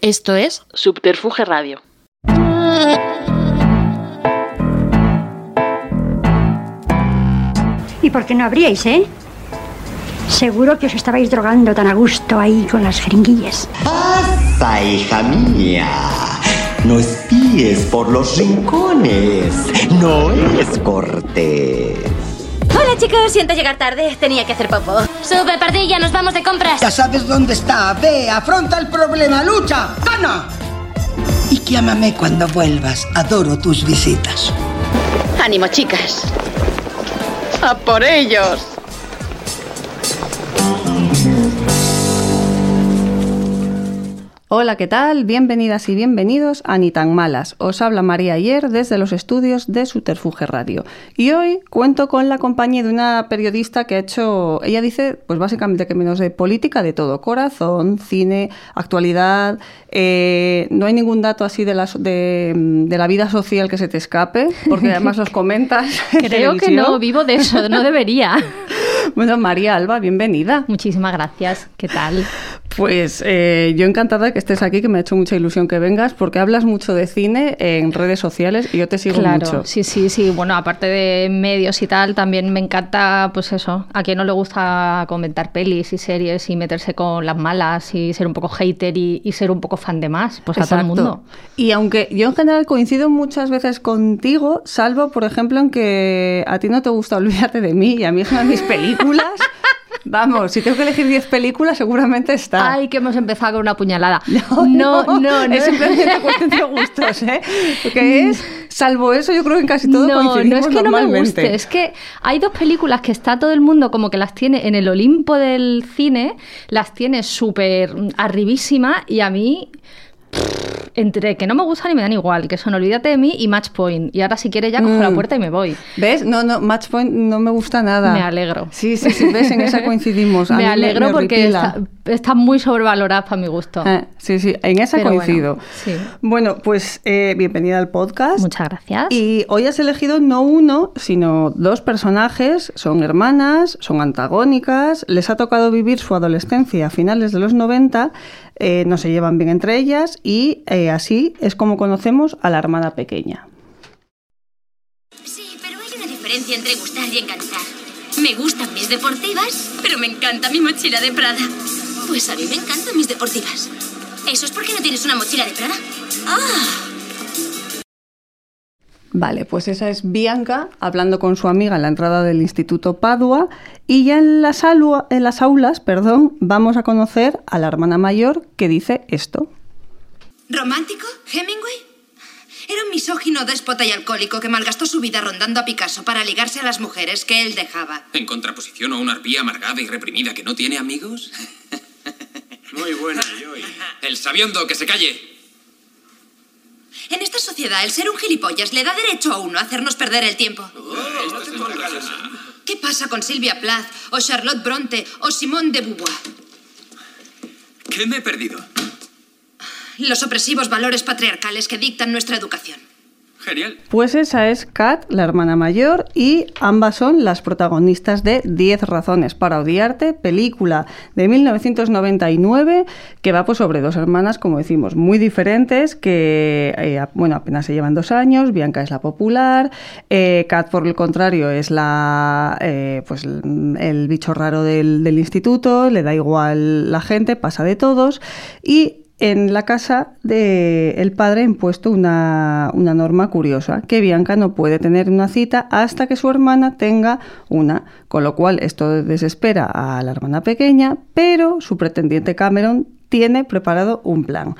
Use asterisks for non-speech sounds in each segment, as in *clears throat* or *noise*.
Esto es Subterfuge Radio. ¿Y por qué no abríais, eh? Seguro que os estabais drogando tan a gusto ahí con las jeringuillas. Pasa, hija mía. No espíes por los rincones. No es cortés. Chicos, siento llegar tarde, tenía que hacer popo. Sube, pardilla, nos vamos de compras. Ya sabes dónde está. Ve, afronta el problema, lucha, gana. Y llámame cuando vuelvas. Adoro tus visitas. Ánimo, chicas. ¡A por ellos! Hola, ¿qué tal? Bienvenidas y bienvenidos a Ni tan malas. Os habla María Ayer desde los estudios de Suterfuge Radio. Y hoy cuento con la compañía de una periodista que ha hecho, ella dice, pues básicamente que menos de política, de todo, corazón, cine, actualidad. eh, no hay ningún dato así de la, de, de la vida social que se te escape, porque además los comentas. en *laughs* Creo que no, vivo de eso, no debería. *laughs* Bueno, María Alba, bienvenida. Muchísimas gracias. ¿Qué tal? Pues eh, yo encantada de que estés aquí, que me ha hecho mucha ilusión que vengas, porque hablas mucho de cine en redes sociales y yo te sigo claro, mucho. sí, sí, sí. Bueno, aparte de medios y tal, también me encanta, pues eso, a quien no le gusta comentar pelis y series y meterse con las malas y ser un poco hater y, y ser un poco fan de más, pues a todo el mundo. Y aunque yo en general coincido muchas veces contigo, salvo, por ejemplo, en que a ti no te gusta *laughs* Olvídate de mí y a mí es una de mis películas. Vamos, si tengo que elegir 10 películas, seguramente está. Ay, que hemos empezado con una puñalada. *laughs* No, no, no. Es simplemente cuestión de gustos, ¿eh? Que *laughs* es, salvo eso, yo creo que en casi todo no, no coincidimos es que no me guste, es que hay dos películas que está todo el mundo como que las tiene en el Olimpo del cine, las tiene súper arribísima y a mí pff, entre que no me gustan y me dan igual, que son Olvídate de mí y Match Point. Y ahora si quiere ya cojo la Mm. puerta y me voy. ¿Ves? No, no, Match Point no me gusta nada. Me alegro. Sí, sí, sí, ves, en esa *laughs* coincidimos. A me alegro me porque está, está muy sobrevalorada para mi gusto. Eh, sí, sí, en esa Pero bueno, coincido. sí. Bueno, pues eh, bienvenida al podcast. Muchas gracias. Y hoy has elegido no uno, sino dos personajes. Son hermanas, son antagónicas, les ha tocado vivir su adolescencia a finales de los 90, eh, no se llevan bien entre ellas y eh, así es como conocemos a la hermana pequeña. Sí, pero hay una diferencia entre gustar y encantar. Me gustan mis deportivas, pero me encanta mi mochila de Prada. Pues a mí me encantan mis deportivas. ¿Eso es porque no tienes una mochila de Prada? ¡Ah! Vale, pues esa es Bianca hablando con su amiga en la entrada del Instituto Padua y ya en las, alua- en las aulas perdón, vamos a conocer a la hermana mayor que dice esto. ¿Romántico? ¿Hemingway? Era un misógino, déspota y alcohólico que malgastó su vida rondando a Picasso para ligarse a las mujeres que él dejaba. En contraposición a una arpía amargada y reprimida que no tiene amigos. Muy buena, Joy. El sabiondo, que se calle. En esta sociedad, el ser un gilipollas le da derecho a uno a hacernos perder el tiempo. ¿Qué pasa con Sylvia Plath, o Charlotte Bronte, o Simone de Beauvoir? ¿Qué me he perdido? Los opresivos valores patriarcales que dictan nuestra educación. Pues esa es Kat, la hermana mayor, y ambas son las protagonistas de 10 razones para odiarte, película de 1999, que va pues sobre dos hermanas, como decimos, muy diferentes, que eh, bueno, apenas se llevan dos años, Bianca es la popular, eh, Kat por el contrario es la eh, pues el, el bicho raro del, del instituto, le da igual la gente, pasa de todos, y en la casa del padre ha impuesto una, una norma curiosa, que Bianca no puede tener una cita hasta que su hermana tenga una, con lo cual esto desespera a la hermana pequeña, pero su pretendiente Cameron tiene preparado un plan.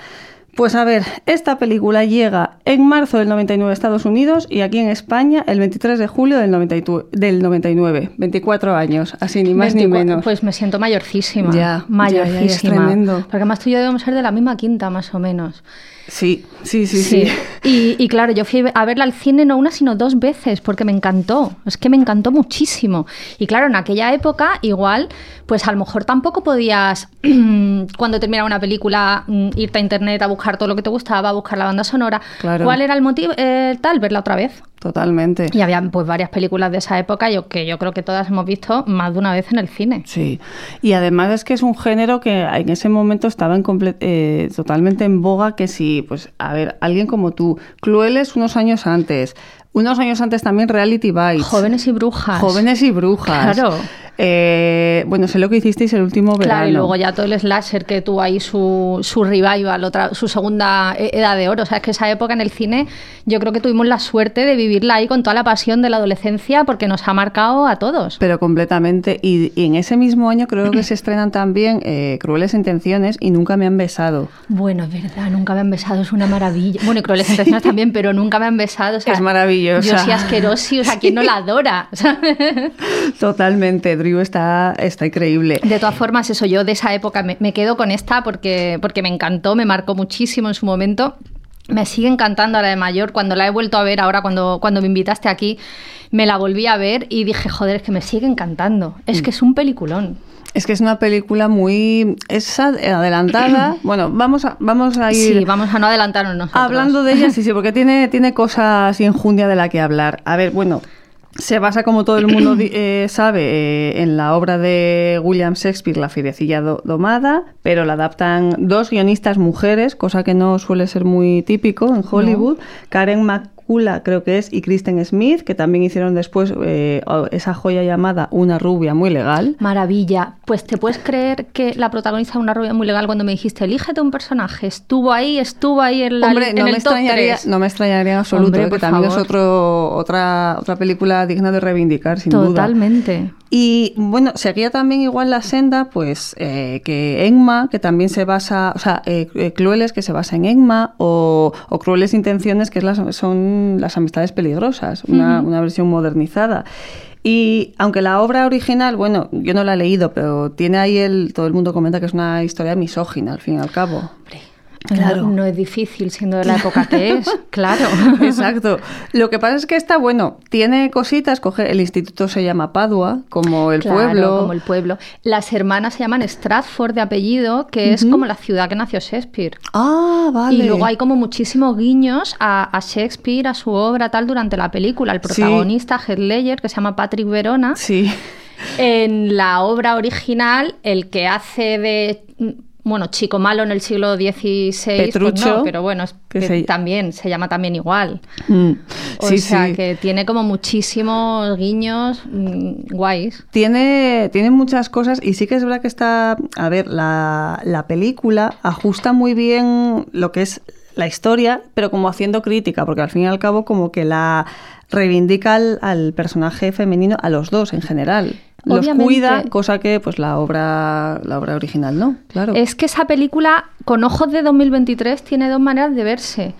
Pues a ver, esta película llega en marzo del 99 a Estados Unidos y aquí en España el 23 de julio del, 92 del 99. 24 años, así ni más ni 24, menos. Pues me siento mayorcísima. Ya, mayorcísima. ya, ya, es tremendo. Porque además tú y yo debemos ser de la misma quinta, más o menos. Sí, sí, sí, sí. Y, y claro, yo fui a verla al cine no una, sino dos veces, porque me encantó. Es que me encantó muchísimo. Y claro, en aquella época, igual, pues a lo mejor tampoco podías, *clears throat* cuando terminaba una película, mm, irte a internet a buscar todo lo que te gustaba, a buscar la banda sonora. Claro. ¿Cuál era el motivo? Eh, tal, verla otra vez. Totalmente. Y había pues varias películas de esa época yo, que yo creo que todas hemos visto más de una vez en el cine. Sí. Y además es que es un género que en ese momento estaba en comple- eh, totalmente en boga, que si, pues, a ver, alguien como tú, Crueles unos años antes, unos años antes también Reality Bites. Jóvenes y brujas. Jóvenes y brujas. Claro. Eh, bueno, sé lo que hicisteis el último verano. Claro, y luego ya todo el slasher que tuvo ahí su, su revival, otra, su segunda e- edad de oro. O sea, es que esa época en el cine yo creo que tuvimos la suerte de vivirla ahí con toda la pasión de la adolescencia porque nos ha marcado a todos. Pero completamente. Y, y en ese mismo año creo que se estrenan también eh, Crueles Intenciones y Nunca me han besado. Bueno, es verdad, nunca me han besado, es una maravilla. Bueno, y Crueles Intenciones también, pero nunca me han besado. o sea, Es maravillosa. Yo soy asquerosi, o sea, ¿quién no la adora? *laughs* Totalmente. Está, está increíble. De todas formas, eso, yo de esa época me, me quedo con esta porque, porque me encantó, me marcó muchísimo en su momento. Me sigue encantando ahora de mayor. Cuando la he vuelto a ver, ahora cuando, cuando me invitaste aquí, me la volví a ver y dije, joder, es que me sigue encantando. Es que es un peliculón. Es que es una película muy es ad- adelantada. *clears throat* bueno, vamos a, vamos a ir Sí, vamos a no adelantarnos nosotros. hablando de ella, sí, sí, porque tiene, tiene cosas y enjundia de la que hablar. A ver, bueno, se basa, como todo el mundo eh, sabe, eh, en la obra de William Shakespeare, La Fierecilla do- Domada, pero la adaptan dos guionistas mujeres, cosa que no suele ser muy típico en Hollywood. Karen McCullough, creo que es, y Kristen Smith, que también hicieron después eh, esa joya llamada Una rubia muy legal. Maravilla. Pues te puedes creer que la protagonista de una rubia muy legal cuando me dijiste, elígete un personaje, estuvo ahí, estuvo ahí en, la, Hombre, en no el me, top extrañaría, 3. no me extrañaría en absoluto, Hombre, eh, que también es favor. otro, otra, otra película digna de reivindicar, sin duda. Totalmente. Y bueno, seguía también igual la senda, pues eh, que Enma, que también se basa, o sea, eh, eh, Crueles, que se basa en Enma, o, o Crueles Intenciones, que es las, son las amistades peligrosas, una, una versión modernizada. Y aunque la obra original, bueno, yo no la he leído, pero tiene ahí el, todo el mundo comenta que es una historia misógina, al fin y al cabo. Claro. No, no es difícil siendo de la época que es, *laughs* claro. Exacto. Lo que pasa es que está bueno, tiene cositas, coge, el instituto se llama Padua, como el Claro, pueblo. Como el pueblo. Las hermanas se llaman Stratford de apellido, que es como la ciudad que nació Shakespeare. Ah, vale. Y luego hay como muchísimos guiños a, a Shakespeare, a su obra, tal, durante la película. El Sí. protagonista, Heath Ledger, que se llama Patrick Verona. Sí. En la obra original, el que hace de. Bueno, chico malo en el siglo XVI, pues no, pero bueno, es que que se- también se llama también igual. Mm, O sí, sea sí. que tiene como muchísimos guiños mm, guays. Tiene, tiene muchas cosas y sí que es verdad que está, a ver, la, la película ajusta muy bien lo que es la historia, pero como haciendo crítica, porque al fin y al cabo como que la reivindica al, al personaje femenino, a los dos en general. Los Obviamente. cuida, cosa que pues la obra, la obra original no, claro. Es que esa película, con ojos de 2023, tiene dos maneras de verse.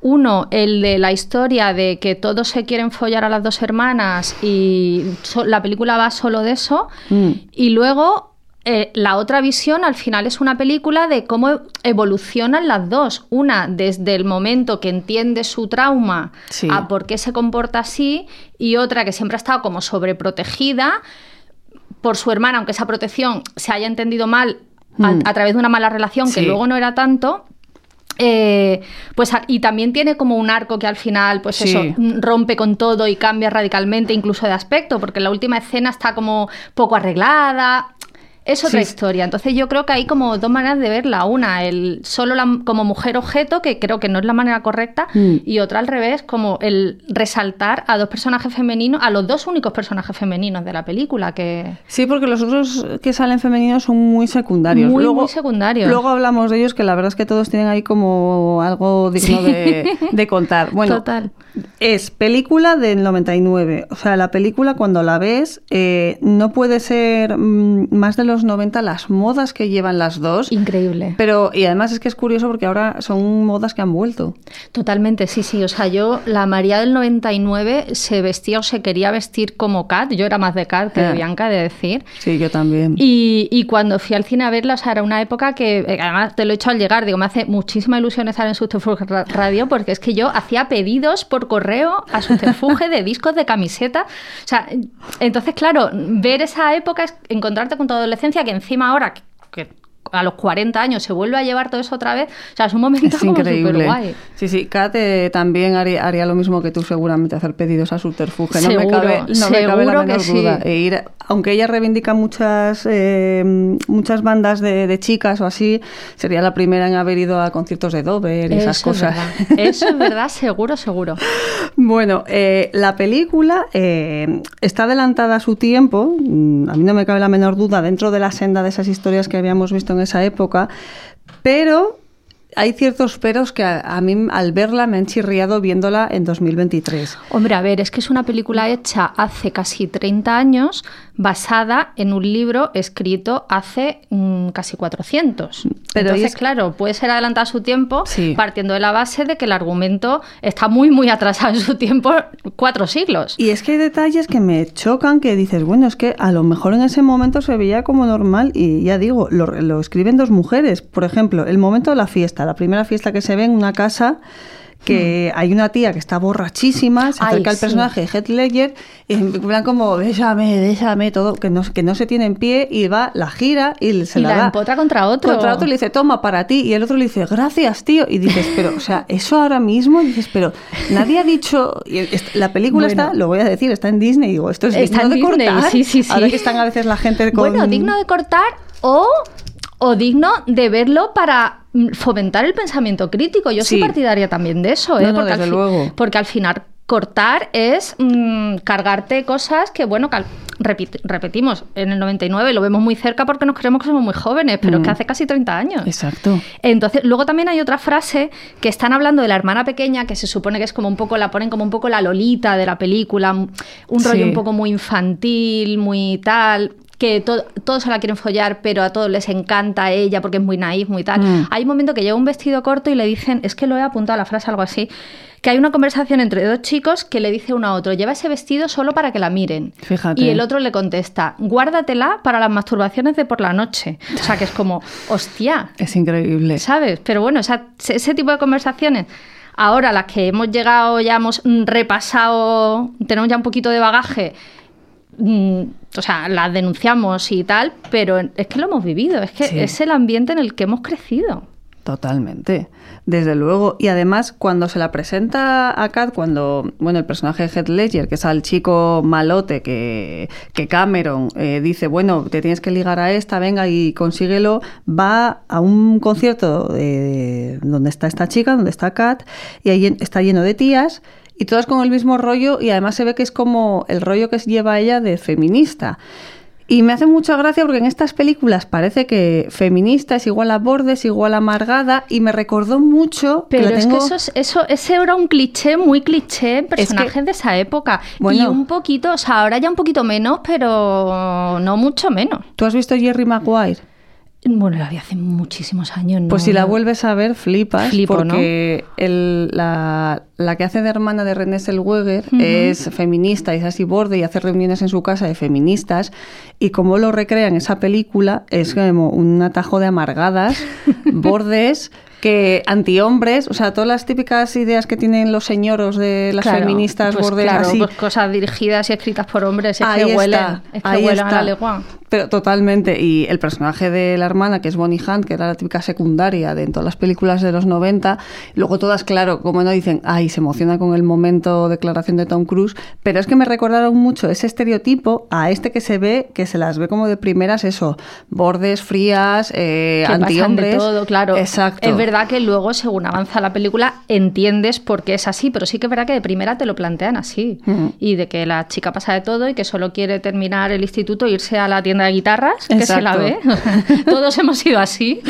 Uno, el de la historia de que todos se quieren follar a las dos hermanas y so- la película va solo de eso. Mm. Y luego, eh, la otra visión al final es una película de cómo evolucionan las dos. Una desde el momento que entiende su trauma Sí. a por qué se comporta así y otra que siempre ha estado como sobreprotegida por su hermana, aunque esa protección se haya entendido mal a, Mm. a través de una mala relación que luego no era tanto. eh, pues y también tiene como un arco que al final pues Sí. eso rompe con todo y cambia radicalmente incluso de aspecto porque la última escena está como poco arreglada es otra Sí. historia entonces yo creo que hay como dos maneras de verla una el solo la- como mujer objeto que creo que no es la manera correcta Mm. y otra al revés como el resaltar a dos personajes femeninos a los dos únicos personajes femeninos de la película que Sí, porque los otros que salen femeninos son muy secundarios. Muy, luego, muy secundarios. Luego hablamos de ellos que la verdad es que todos tienen ahí como algo digno Sí. de, de contar. Bueno, *laughs* Total. Es película del 99. O sea, la película cuando la ves eh, no puede ser mm, más de los 90 las modas que llevan las dos. increíble Pero, y además es que es curioso porque ahora son modas que han vuelto. Totalmente, sí, sí. O sea, yo, la María del 99 se vestía o se quería vestir como Kat. Yo era más de Kat que de Ah. Bianca, de decir. Sí, yo también. Y, y cuando fui al cine a verla, o sea, era una época que, eh, además te lo he hecho al llegar, digo, me hace muchísima ilusión estar en Ra- Radio porque es que yo hacía pedidos por correo a Subterfuge de discos de camiseta. O sea, entonces, claro, ver esa época es encontrarte con tu adolescencia que encima ahora, que a los 40 años se vuelve a llevar todo eso otra vez. O sea, es un momento *laughs* Es como increíble. guay. Sí, sí, Kat eh, también haría, haría lo mismo que tú seguramente, hacer pedidos a Subterfuge. No me cabe, no me cabe la que menor sí. duda. E ir, aunque ella reivindica muchas, eh, muchas bandas de, de chicas o así, sería la primera en haber ido a conciertos de Dover y esas es cosas. verdad. Eso es verdad, *laughs* seguro, seguro. Bueno, eh, la película eh, está adelantada a su tiempo, mm, a mí no me cabe la menor duda, dentro de la senda de esas historias que habíamos visto en esa época, pero hay ciertos peros que a, a mí al verla me han chirriado viéndola en 2023. Hombre, a ver, es que es una película hecha hace casi 30 años, basada en un libro escrito hace mm, casi 400. Pero Entonces, es- claro, puede ser adelantada a su tiempo, Sí. partiendo de la base de que el argumento está muy, muy atrasado en su tiempo, cuatro siglos. Y es que hay detalles que me chocan que dices, bueno, es que a lo mejor en ese momento se veía como normal y ya digo, lo, lo escriben dos mujeres. Por ejemplo, el momento de la fiesta, la primera fiesta que se ve en una casa que hay una tía que está borrachísima, se acerca al sí. personaje de Heath Ledger y en plan como, bésame, bésame, todo, que no, que no se tiene en pie y va, la gira y se Y la, la da. empotra contra otro. Contra otro y le dice, toma, para ti. Y el otro le dice, gracias, tío. Y dices, pero, o sea, eso ahora mismo, dices, pero nadie ha dicho. y la película Bueno. está, lo voy a decir, está en Disney. Digo, esto es Está digno en de Disney, cortar. sí, sí, sí. Ahora que están a veces la gente con. Bueno, digno de cortar o, o digno de verlo para mm, fomentar el pensamiento crítico. Yo soy partidaria también de eso, ¿eh? No, no, porque, desde al luego. porque al final cortar es mm, cargarte cosas que, bueno, repit- repetimos, en el 99 lo vemos muy cerca porque nos creemos que somos muy jóvenes, pero es que Mm. hace casi 30 años. Exacto. Entonces, luego también hay otra frase que están hablando de la hermana pequeña, que se supone que es como un poco, la ponen como un poco la lolita de la película, un un rollo Sí. un poco muy infantil, muy tal que to- todos se la quieren follar, pero a todos les encanta ella porque es muy naif, muy tal. Mm. Hay un momento que lleva un vestido corto y le dicen, es que lo he apuntado a la frase, algo así, que hay una conversación entre dos chicos que le dice uno a otro, lleva ese vestido solo para que la miren. Fíjate. Y el otro le contesta, guárdatela para las masturbaciones de por la noche. O sea, que es como, hostia, Es increíble. ¿sabes? Pero bueno, ese tipo de conversaciones, ahora las que hemos llegado, ya hemos repasado, tenemos ya un poquito de bagaje, mm, o sea, las denunciamos y tal, pero es que lo hemos vivido, es que Sí. es el ambiente en el que hemos crecido. Totalmente, desde luego. Y además, cuando se la presenta a Kat, cuando, bueno, el personaje de Heath Ledger, que es al chico malote que, que Cameron eh, dice, bueno, te tienes que ligar a esta, venga y consíguelo, va a un concierto de- donde está esta chica, donde está Kat, y ahí está lleno de tías. Y todas con el mismo rollo, y además se ve que es como el rollo que lleva ella de feminista. Y me hace mucha gracia porque en estas películas parece que feminista es igual a bordes, igual a amargada, y me recordó mucho. Pero es tengo- que eso, es- eso, ese era un cliché, muy cliché que- personajes de esa época. Y Bueno. un poquito, o sea, ahora ya un poquito menos, pero no mucho menos. ¿Tú has visto Jerry Maguire? Bueno, la vi hace muchísimos años. Pues no- si la vuelves a ver, flipas. Flipo, porque el- la, la que hace de hermana de René Zellweger Ujú. es feminista, es así borde y hace reuniones en su casa de feministas. Y como lo recrea en esa película, es como un atajo de amargadas, *laughs* bordes, que antihombres, o sea, todas las típicas ideas que tienen los señoros de las Claro, feministas, pues bordes claro, así. pues cosas dirigidas y escritas por hombres, es Ahí que huelen, está, es que ahí huelen a está. la legua. Pero totalmente. Y el personaje de la hermana, que es Bonnie Hunt, que era la típica secundaria de en todas las películas de los 90, luego todas, claro, como no dicen, ay, se emociona con el momento declaración de Tom Cruise, pero es que me recordaron mucho ese estereotipo a este que se ve, que se las ve como de primeras, eso, bordes, frías, eh, que pasan de antihombres. todo, claro. Exacto. Es verdad que luego, según avanza la película, entiendes por qué es así, pero sí que es verdad que de primera te lo plantean así. Ujú. Y de que la chica pasa de todo y que solo quiere terminar el instituto, irse a la tienda de guitarras, que se la ve. *laughs* Todos hemos sido así.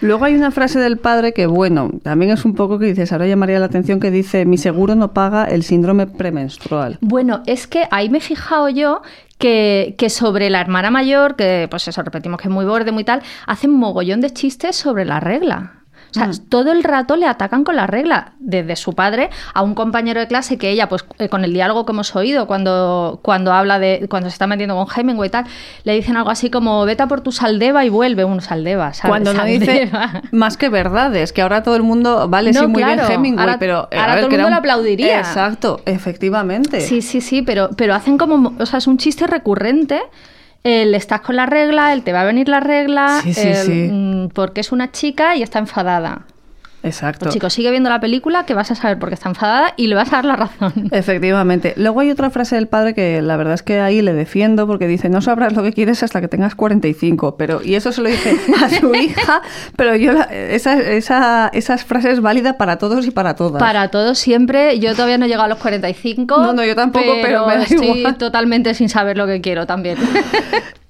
Luego hay una frase del padre que, bueno, también es un poco que dices, ahora llamaría la atención, que dice, mi seguro no paga el síndrome premenstrual. Bueno, es que ahí me he fijado yo que, que sobre la hermana mayor, que pues eso, repetimos que es muy borde, muy tal, hacen mogollón de chistes sobre la regla. O sea, Mm. todo el rato le atacan con la regla, desde su padre a un compañero de clase que ella, pues eh, con el diálogo que hemos oído, cuando, cuando habla de, cuando se está metiendo con Hemingway y tal, le dicen algo así como, vete a por tu saldeva y vuelve, un saldeva, ¿sabes? Cuando no dice *laughs* más que verdades, que ahora todo el mundo, vale, No, sí, muy claro, bien Hemingway, ahora- pero... eh, a ahora ver, todo el mundo un- le aplaudiría. Exacto, efectivamente. Sí, sí, sí, pero, pero hacen como, o sea, es un chiste recurrente el estás con la regla, el te va a venir la regla, Sí, sí, el, sí. mm, porque es una chica y está enfadada. Exacto. Pues chicos, sigue viendo la película que vas a saber por qué está enfadada y le vas a dar la razón. *laughs* Efectivamente. Luego hay otra frase del padre que la verdad es que ahí le defiendo porque dice, no sabrás lo que quieres hasta que tengas 45. Pero, y eso se lo dije a su *laughs* hija, pero yo la- esa, esa, esa frase es válida para todos y para todas. Para todos siempre, yo todavía no he llegado a los 45. No, no, yo tampoco, pero me da estoy igual. totalmente sin saber lo que quiero también. *laughs*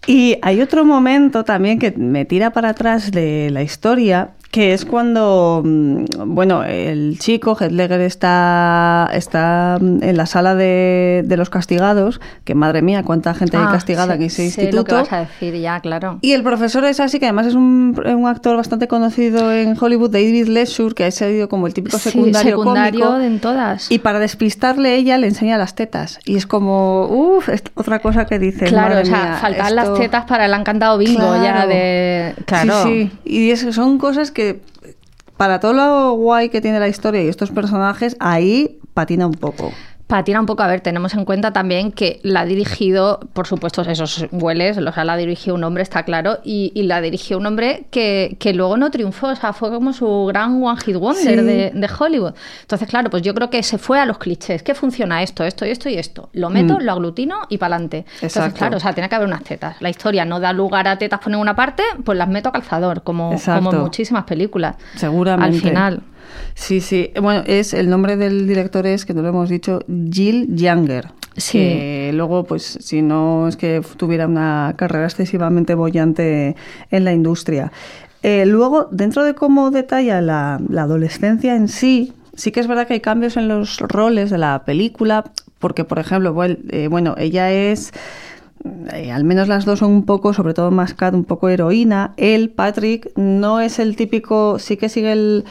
Y hay otro momento también que me tira para atrás de la historia, que es cuando, mm, bueno, el chico, Heath Ledger, está, está mm, en la sala de, de los castigados, que madre mía, cuánta gente hay Ah, castigada sé- en ese sé lo que instituto. vas a decir ya, claro. Y el profesor es así, que además es un, un actor bastante conocido en Hollywood, David Lesure, que ha sido como el típico Sí, secundario, secundario cómico. en todas. Y para despistarle ella le enseña las tetas. Y es como, uff, otra cosa que dice. Claro, madre o sea, mía, faltan esto- las tetas para el han cantado bingo ya Claro. de... Claro. Sí, sí. Y es- son cosas que, para todo lo guay que tiene la historia y estos personajes, ahí patina un poco. Patina un poco, a ver, tenemos en cuenta también que la ha dirigido, por supuesto, esos hueles, o sea, la dirigió un hombre, está claro, y, y la dirigió un hombre que, que luego no triunfó, o sea, fue como su gran One Hit Wonder Sí. de, de Hollywood. Entonces, claro, pues yo creo que se fue a los clichés, que funciona esto, esto y esto y esto. Lo meto, Mm. lo aglutino y para adelante. Entonces, claro, o sea, tiene que haber unas tetas. La historia no da lugar a tetas por ninguna parte, pues las meto a calzador, como, Exacto. como en muchísimas películas. Seguramente. Al final. Sí, sí. Bueno, es el nombre del director es, que no lo hemos dicho, Jill Younger. Sí. Que luego, pues, si no es que tuviera una carrera excesivamente bollante en la industria. Eh, luego, dentro de cómo detalla la, la adolescencia en sí, sí que es verdad que hay cambios en los roles de la película, porque, por ejemplo, bueno, eh, bueno ella es... eh, al menos las dos son un poco, sobre todo más Kat, un poco heroína. Él, Patrick, no es el típico, sí que sigue el,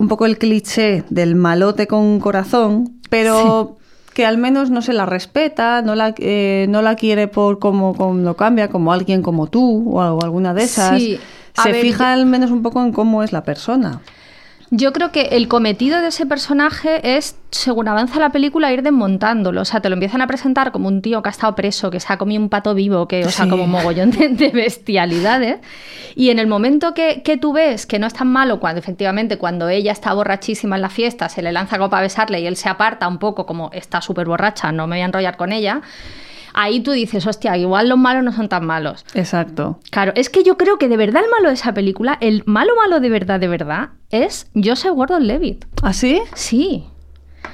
un poco el cliché del malote con corazón, pero que al menos no se la respeta, no la, eh, no la quiere por cómo, lo cambia, como alguien como tú o alguna de esas. Sí, se ver, fija al menos un poco en cómo es la persona. Yo creo que el cometido de ese personaje es, según avanza la película, ir desmontándolo. O sea, te lo empiezan a presentar como un tío que ha estado preso, que se ha comido un pato vivo, que, o sea, Sí. como un mogollón de, de bestialidades. Y en el momento que, que tú ves que no es tan malo, cuando efectivamente, cuando ella está borrachísima en la fiesta, se le lanza como para besarle y él se aparta un poco, como está súper borracha, no me voy a enrollar con ella. Ahí tú dices, hostia, igual los malos no son tan malos. Exacto. Claro, es que yo creo que de verdad el malo de esa película, el malo malo de verdad, de verdad, es Joseph Gordon-Levitt. ¿Así? Sí.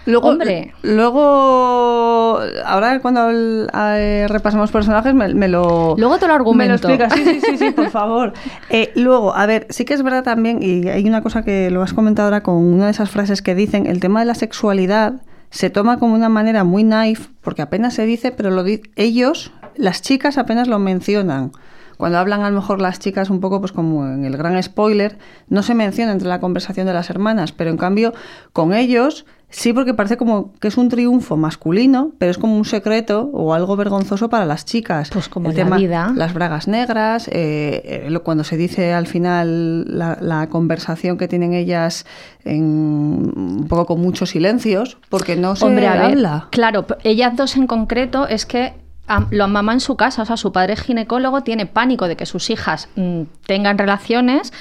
Luego, Hombre. luego, ahora cuando eh, repasamos personajes me, me lo... Luego te lo Me lo argumento. explicas, sí, sí, sí, sí, por *laughs* favor. Eh, luego, a ver, sí que es verdad también, y hay una cosa que lo has comentado ahora con una de esas frases que dicen, el tema de la sexualidad se toma como una manera muy naif, porque apenas se dice, pero lo di- ellos, las chicas apenas lo mencionan. Cuando hablan a lo mejor las chicas un poco, pues como en el gran spoiler, no se menciona entre la conversación de las hermanas, pero en cambio con ellos sí porque parece como que es un triunfo masculino, pero es como un secreto o algo vergonzoso para las chicas. Pues como el la tema, vida. las bragas negras, eh, eh, cuando se dice al final la, la conversación que tienen ellas en, un poco con muchos silencios, porque no se Hombre, ver, habla. claro, ellas dos en concreto es que lo mamá en su casa, o sea, su padre es ginecólogo, tiene pánico de que sus hijas mm, tengan relaciones.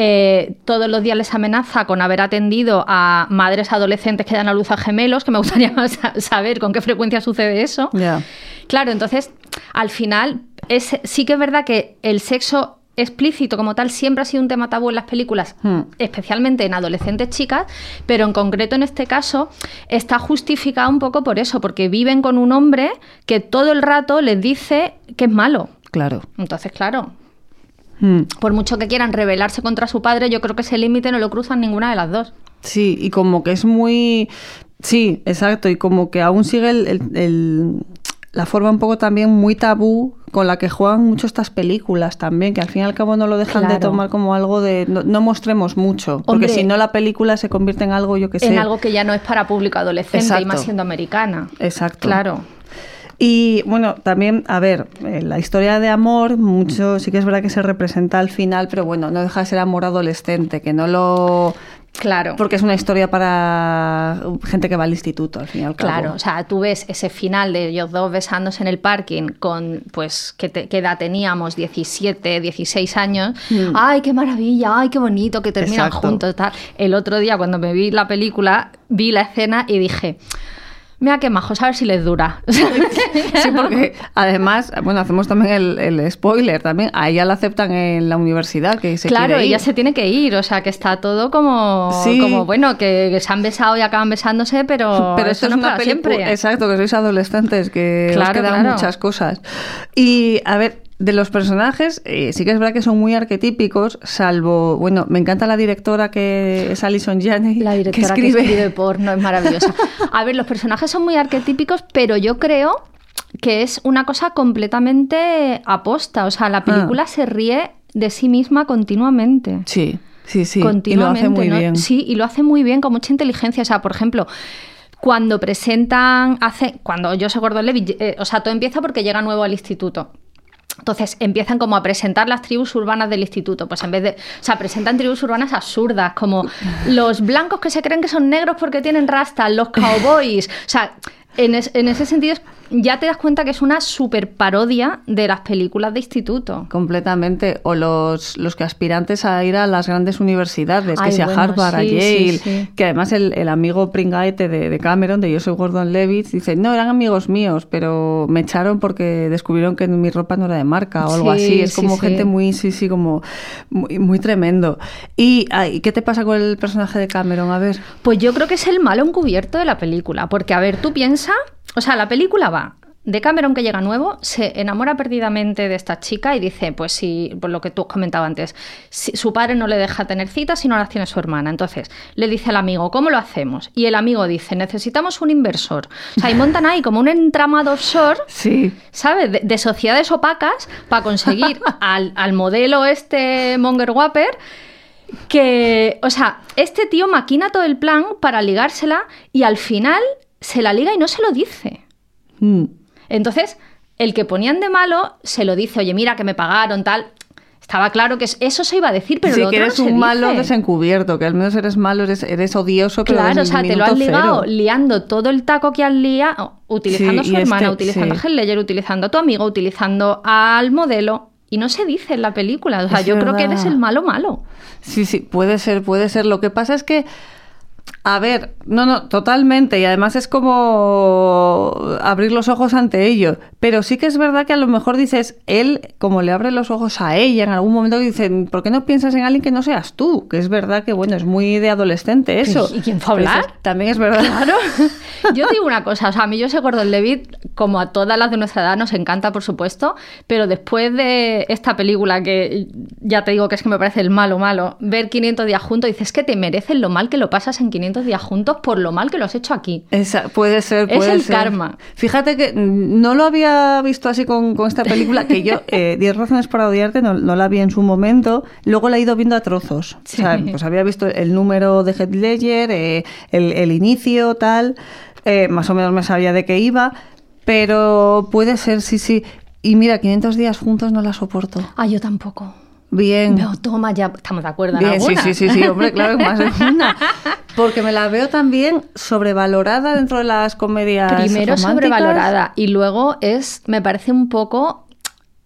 eh, todos los días les amenaza con haber atendido a madres adolescentes que dan a luz a gemelos, que me *laughs* gustaría sa- saber con qué frecuencia sucede eso. Claro, entonces, al final, es, sí que es verdad que el sexo explícito como tal siempre ha sido un tema tabú en las películas, Hmm. especialmente en adolescentes chicas, pero en concreto en este caso está justificado un poco por eso, porque viven con un hombre que todo el rato les dice que es malo. Claro. Entonces, claro, Mm. por mucho que quieran rebelarse contra su padre, yo creo que ese límite no lo cruzan ninguna de las dos. Sí, y como que es muy... Sí, exacto, y como que aún sigue el, el- el- la forma un poco también muy tabú con la que juegan mucho estas películas también, que al fin y al cabo no lo dejan de tomar como algo de... No, no mostremos mucho, porque si no la película se convierte en algo, yo que sé... En algo que ya no es para público adolescente y Exacto. más siendo americana. Exacto. Claro. Y bueno, también, a ver, eh, la historia de amor, mucho sí que es verdad que se representa al final, pero bueno, no deja de ser amor adolescente, que no lo Claro. Porque es una historia para gente que va al instituto, al fin y al cabo. Claro, o sea, tú ves ese final de ellos dos besándose en el parking con, pues, ¿qué, te- qué edad teníamos? 17, 16 años. Mm. ¡Ay, qué maravilla! ¡Ay, qué bonito que terminan Exacto. juntos! Tal. El otro día, cuando me vi la película, vi la escena y dije... Mira qué majos, a ver si les dura. *laughs* Sí, porque además, bueno, hacemos también el, el spoiler también. A ella la aceptan en la universidad, que se claro, quiere ir. ella se tiene que ir, o sea que está todo como, Sí. como bueno, que, se han besado y acaban besándose, pero, *laughs* Pero eso esto es no una para película. siempre. Exacto, que sois adolescentes, que os Claro, quedan claro. muchas cosas. Y a ver, de los personajes, eh, sí que es verdad que son muy arquetípicos, salvo, bueno, me encanta la directora que es Alison Janney, La directora que escribe. porno es maravillosa. *laughs* A ver, los personajes son muy arquetípicos, pero yo creo que es una cosa completamente aposta. O sea, la película se ríe de sí misma continuamente. Sí, sí, sí. Y lo continuamente. hace muy ¿no? bien. Sí, y lo hace muy bien, con mucha inteligencia. O sea, por ejemplo, cuando presentan, hace, cuando yo soy Gordon Levitt, eh, o sea, todo empieza porque llega nuevo al instituto. Entonces empiezan como a presentar las tribus urbanas del instituto. Pues en vez de. O sea, presentan tribus urbanas absurdas, como los blancos que se creen que son negros porque tienen rasta, los cowboys. O sea, en, es- en ese sentido es- ya te das cuenta que es una super parodia de las películas de instituto. Completamente. O los, los que aspirantes a ir a las grandes universidades, que Ay, sea bueno, Harvard, a sí, Yale. sí, sí. Que además el, el amigo pringaete de, de Cameron, de Yo soy Gordon Levitt, dice: No, eran amigos míos, pero me echaron porque descubrieron que mi ropa no era de marca o algo Sí, así. Es como gente muy, sí, sí, como muy, muy tremendo. ¿Y ay, qué te pasa con el personaje de Cameron? A ver. Pues yo creo que es el malo encubierto de la película, porque a ver, tú piensas, o sea, la película va de Cameron que llega nuevo, se enamora perdidamente de esta chica y dice, pues si, por lo que tú has comentado antes, si su padre no le deja tener citas si no las tiene su hermana. Entonces, le dice al amigo, ¿cómo lo hacemos? Y el amigo dice, necesitamos un inversor. O sea, y montan ahí como un entramado offshore, Sí. ¿sabes? De, de sociedades opacas para conseguir *laughs* al, al modelo este Monger Whopper que, o sea, este tío maquina todo el plan para ligársela y al final se la liga y no se lo dice. Mm. Entonces, el que ponían de malo se lo dice, oye, mira que me pagaron, tal. Estaba claro que es- eso se iba a decir, pero sí, lo que otro eres no se un malo dice. desencubierto, que al menos eres malo, eres, eres odioso, pero Claro, o sea, te lo has minuto ligado cero. liando todo el taco que has liado, utilizando Sí, a su hermana, este- utilizando sí. a Ledger, utilizando a tu amigo, utilizando al modelo. Y no se dice en la película. O sea, Es yo creo que eres el malo malo. Sí, sí, puede ser, puede ser. Lo que pasa es que, a ver, no, no, totalmente. Y además es como abrir los ojos ante ello. Pero sí que es verdad que a lo mejor dices, él, como le abre los ojos a ella en algún momento, dicen, ¿por qué no piensas en alguien que no seas tú? Que es verdad que, bueno, es muy de adolescente eso. ¿Y quién fue a hablar? También es verdad. Claro. *laughs* Yo digo una cosa, o sea, a mí yo sé Gordon Levitt, como a todas las de nuestra edad, nos encanta, por supuesto, pero después de esta película, que ya te digo que es que me parece el malo malo, ver 500 días juntos, dices que te mereces lo mal que lo pasas en 500 días juntos por lo mal que lo has hecho aquí. Esa, puede ser, Es puede el ser. karma. Fíjate que no lo había visto así con, con esta película, que yo, *laughs* eh, 10 razones para odiarte, no, no la vi en su momento, luego la he ido viendo a trozos. O sea, pues había visto el número de Ledger, eh, el, el inicio, tal, eh, más o menos me sabía de qué iba, pero puede ser, sí, sí. Y mira, 500 días juntos no la soporto. Ah, yo tampoco. Bien. Veo, toma, ya estamos de acuerdo en Bien, sí, sí, sí, sí, hombre, claro, más de *laughs* una. Porque me la veo también sobrevalorada dentro de las comedias Primero románticas. sobrevalorada y luego es, me parece un poco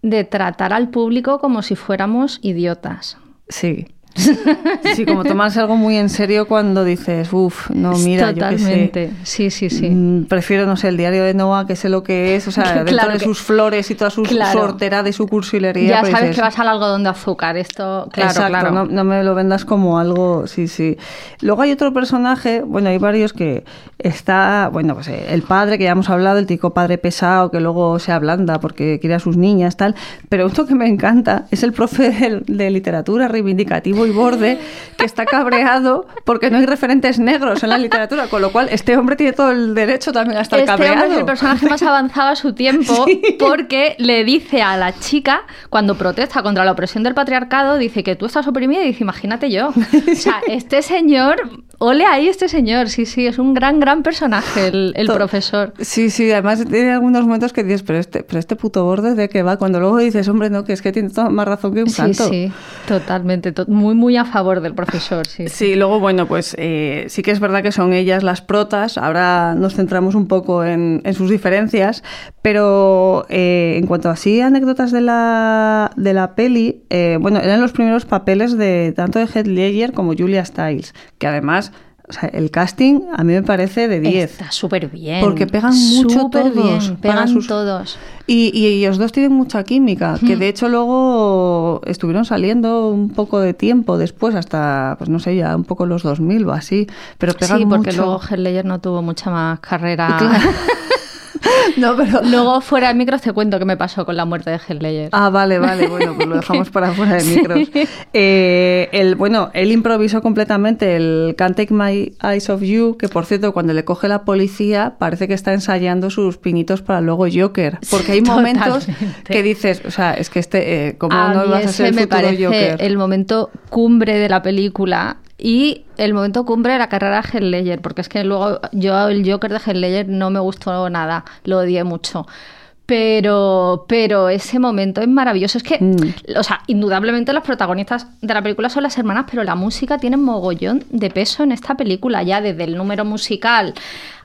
de tratar al público como si fuéramos idiotas. Sí. Sí, como tomarse algo muy en serio cuando dices, uff, no, mira, Totalmente. yo qué sé. Sí, sí, sí. Mm, Prefiero, no sé, el diario de Noah, que sé lo que es, o sea, *laughs* dentro Claro de que- sus flores y toda su Claro. sortera de su cursilería. Ya pues sabes dices, que vas al algodón de azúcar. Esto, claro, Exacto, claro. No, no me lo vendas como algo, sí, sí. Luego hay otro personaje, bueno, hay varios que está, bueno, pues eh, el padre que ya hemos hablado, el tico padre pesado que luego se ablanda porque quiere a sus niñas, tal. Pero esto que me encanta es el profe de, de literatura reivindicativo y borde que está cabreado porque no hay referentes negros en la literatura, con lo cual este hombre tiene todo el derecho también a estar Este cabreado. hombre es el personaje más avanzado a su tiempo *laughs* Sí. porque le dice a la chica, cuando protesta contra la opresión del patriarcado, dice que tú estás oprimida y dice, imagínate yo. O sea, *laughs* este señor ole ahí este señor, sí, sí, es un gran, gran personaje el, el profesor. Sí, sí, además tiene algunos momentos que dices, pero este, pero este puto borde de que va, cuando luego dices, hombre, no, que es que tiene toda más razón que un Sí, santo. sí, totalmente, to- muy, muy a favor del profesor, sí. Sí, luego, bueno, pues eh, sí que es verdad que son ellas las protas. Ahora nos centramos un poco en, en sus diferencias, pero eh, en cuanto así anécdotas de la, de la peli, eh, bueno, eran los primeros papeles de tanto de Heath Ledger como Julia Stiles, que además, o sea, el casting a mí me parece de 10. Está súper bien. Porque pegan mucho Súper todos. bien, pegan sus- todos. Y, y ellos dos tienen mucha química, que Hmm. de hecho luego estuvieron saliendo un poco de tiempo después, hasta, pues no sé, ya un poco los 2000 o así, pero pegan Sí, porque mucho. luego Ledger no tuvo mucha más carrera. Claro. *laughs* *laughs* No, pero... Luego fuera de micros te cuento qué me pasó con la muerte de Ledger. Ah, vale, vale, bueno, pues lo *laughs* dejamos para fuera de *laughs* micros. Eh, el, bueno, él improvisó completamente el Can't Take My Eyes Off You, que por cierto, cuando le coge la policía, parece que está ensayando sus pinitos para luego Joker. Porque hay momentos totalmente. que dices, o sea, es que este, eh, ¿cómo a no mí vas a ser el me futuro parece Joker? el momento cumbre de la película y el momento cumbre de la carrera de Heath porque es que luego yo el Joker de Heath no me gustó nada, lo odié mucho. Pero, pero ese momento es maravilloso. Es que, Mm. o sea, indudablemente las protagonistas de la película son las hermanas, pero la música tiene mogollón de peso en esta película, ya desde el número musical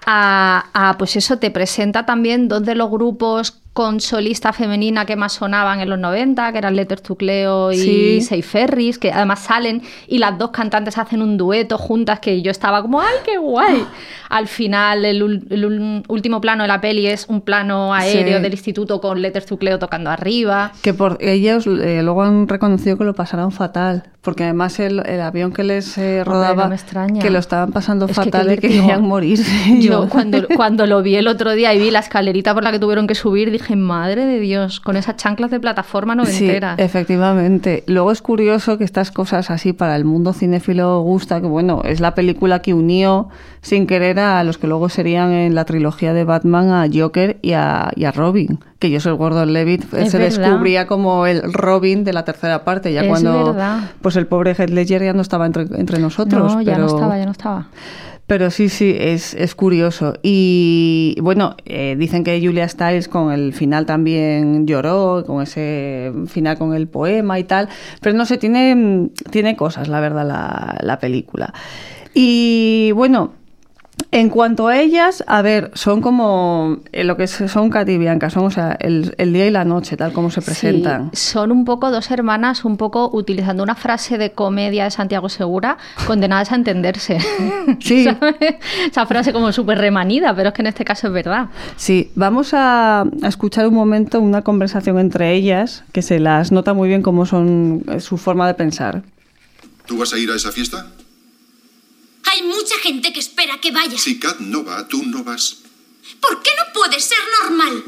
a, a, pues eso, te presenta también dos de los grupos con solista femenina que más sonaban en los 90, que eran Letters to Cleo y Sí. Ferris, que además salen y las dos cantantes hacen un dueto juntas que yo estaba como, ¡ay, qué guay! Al final, el, el último plano de la peli es un plano aéreo Sí. del instituto con Letters to Cleo tocando arriba. Que por ellos eh, luego han reconocido que lo pasaron fatal, porque además el, el avión que les eh, rodaba, no me extraña. que lo estaban pasando Es que fatal qué y que querían morirse. *laughs* Yo cuando, cuando lo vi el otro día y vi la escalerita por la que tuvieron que subir, dije, madre de Dios, con esas chanclas de plataforma Sí, noventeras. efectivamente. Luego es curioso que estas cosas así para el mundo cinéfilo gusta, que bueno, es la película que unió sin querer a los que luego serían en la trilogía de Batman a Joker y a, y a Robin. Que yo soy Gordon Levitt, él Es se verdad. descubría como el Robin de la tercera parte, ya Es cuando verdad. pues el pobre Heath Ledger ya no estaba entre, entre nosotros. no, ya no estaba, ya no estaba. Pero sí, sí, es, es curioso. Y bueno, eh, dicen que Julia Stiles con el final también lloró, con ese final con el poema y tal. Pero no sé, tiene, tiene cosas, la verdad, la, la película. Y bueno, en cuanto a ellas, a ver, son como eh, lo que son Katy y Bianca, son o sea, el, el día y la noche, tal como se presentan. Sí, son un poco dos hermanas, un poco utilizando una frase de comedia de Santiago Segura, condenadas a entenderse. *laughs* Sí. *laughs* ¿Sabes? Esa frase como súper remanida, pero es que en este caso es verdad. Sí, vamos a, a escuchar un momento una conversación entre ellas, que se las nota muy bien cómo son eh, su forma de pensar. ¿Tú vas a ir a esa fiesta? Hay mucha gente que espera que vaya. Si Kat no va, tú no vas. ¿Por qué no puede ser normal?